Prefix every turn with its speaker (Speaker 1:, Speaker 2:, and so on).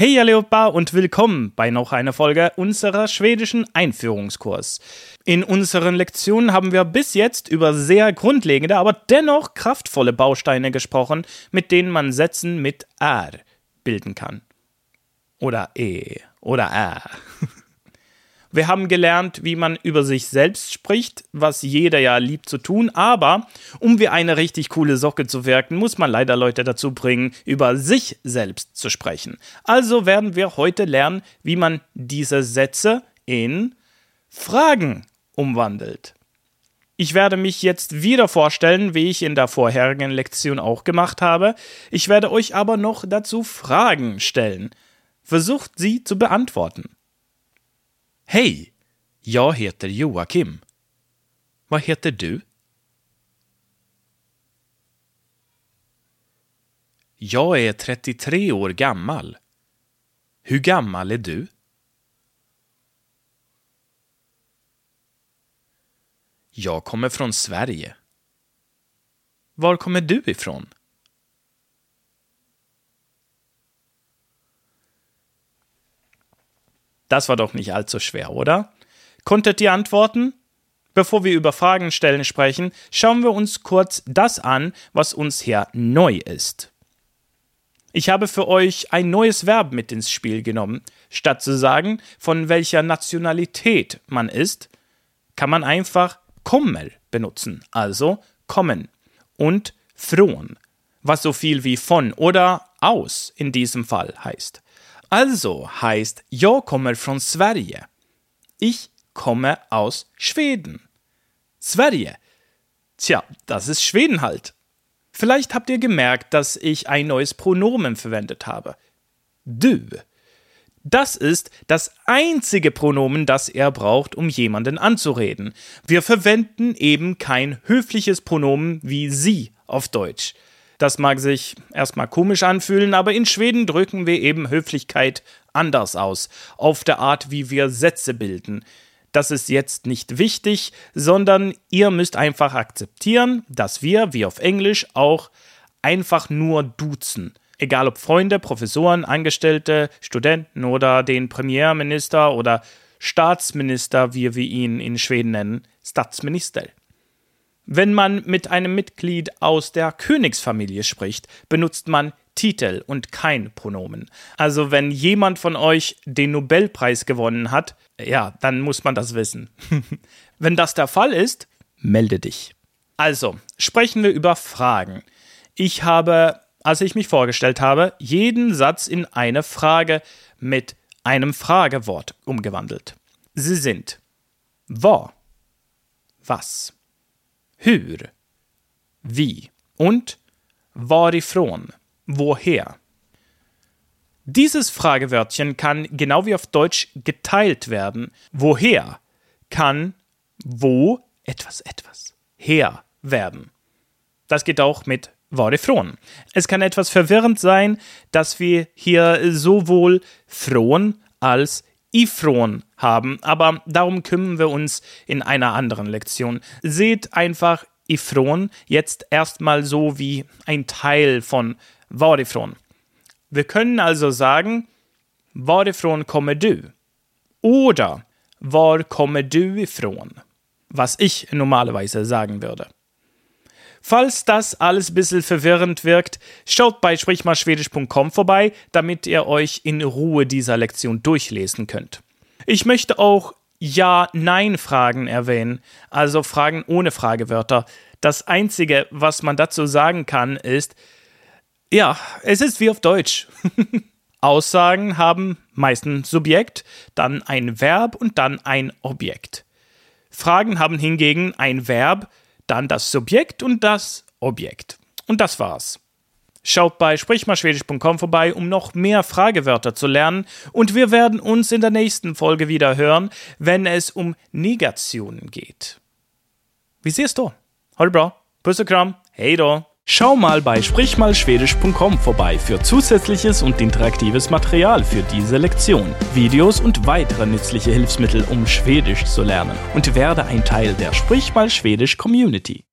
Speaker 1: Hey allihopa und willkommen bei noch einer Folge unserer schwedischen Einführungskurs. In unseren Lektionen haben wir bis jetzt über sehr grundlegende, aber dennoch kraftvolle Bausteine gesprochen, mit denen man Sätzen mit R bilden kann. Oder E oder R. Wir haben gelernt, wie man über sich selbst spricht, was jeder ja liebt zu tun, aber um wie eine richtig coole Socke zu wirken, muss man leider Leute dazu bringen, über sich selbst zu sprechen. Also werden wir heute lernen, wie man diese Sätze in Fragen umwandelt. Ich werde mich jetzt wieder vorstellen, wie ich in der vorherigen Lektion auch gemacht habe. Ich werde euch aber noch dazu Fragen stellen. Versucht sie zu beantworten. Hej! Jag heter Joakim. Vad heter du? Jag är 33 år gammal. Hur gammal är du? Jag kommer från Sverige. Var kommer du ifrån? Das war doch nicht allzu schwer, oder? Konntet ihr antworten? Bevor wir über Fragen stellen sprechen, schauen wir uns kurz das an, was uns hier neu ist. Ich habe für euch ein neues Verb mit ins Spiel genommen. Statt zu sagen, von welcher Nationalität man ist, kann man einfach kommer benutzen, also kommen und från, was so viel wie von oder aus in diesem Fall heißt. Also heißt jag kommer från Sverige. Ich komme aus Schweden. Sverige. Tja, das ist Schweden halt. Vielleicht habt ihr gemerkt, dass ich ein neues Pronomen verwendet habe. Du. Das ist das einzige Pronomen, das er braucht, um jemanden anzureden. Wir verwenden eben kein höfliches Pronomen wie sie auf Deutsch. Das mag sich erstmal komisch anfühlen, aber in Schweden drücken wir eben Höflichkeit anders aus, auf der Art, wie wir Sätze bilden. Das ist jetzt nicht wichtig, sondern ihr müsst einfach akzeptieren, dass wir, wie auf Englisch, auch einfach nur duzen. Egal ob Freunde, Professoren, Angestellte, Studenten oder den Premierminister oder Staatsminister, wie wir ihn in Schweden nennen, Statsminister. Wenn man mit einem Mitglied aus der Königsfamilie spricht, benutzt man Titel und kein Pronomen. Also wenn jemand von euch den Nobelpreis gewonnen hat, ja, dann muss man das wissen. wenn das der Fall ist, melde dich. Also, sprechen wir über Fragen. Ich habe, als ich mich vorgestellt habe, jeden Satz in eine Frage mit einem Fragewort umgewandelt. Sie sind Wo? Was? Hur, wie und varifrån, woher. Dieses Fragewörtchen kann genau wie auf Deutsch geteilt werden. Woher kann wo etwas etwas her werden. Das geht auch mit varifrån. Es kann etwas verwirrend sein, dass wir hier sowohl från als ifrån haben, aber darum kümmern wir uns in einer anderen Lektion. Seht einfach ifrån jetzt erstmal so wie ein Teil von varifrån. Wir können also sagen, varifrån kommer du? Oder var kommer du ifrån? Was ich normalerweise sagen würde. Falls das alles ein bisschen verwirrend wirkt, schaut bei sprichmalschwedisch.com vorbei, damit ihr euch in Ruhe dieser Lektion durchlesen könnt. Ich möchte auch Ja-Nein-Fragen erwähnen, also Fragen ohne Fragewörter. Das Einzige, was man dazu sagen kann, ist, ja, es ist wie auf Deutsch. Aussagen haben meistens Subjekt, dann ein Verb und dann ein Objekt. Fragen haben hingegen ein Verb, dann das Subjekt und das Objekt. Und das war's. Schaut bei sprichmalschwedisch.com vorbei, um noch mehr Fragewörter zu lernen und wir werden uns in der nächsten Folge wieder hören, wenn es um Negationen geht. Wie siehst du? Bra, Puss und Kram, hey da. Schau mal bei sprichmalschwedisch.com vorbei für zusätzliches und interaktives Material für diese Lektion, Videos und weitere nützliche Hilfsmittel, um Schwedisch zu lernen und werde ein Teil der Sprich Schwedisch Community.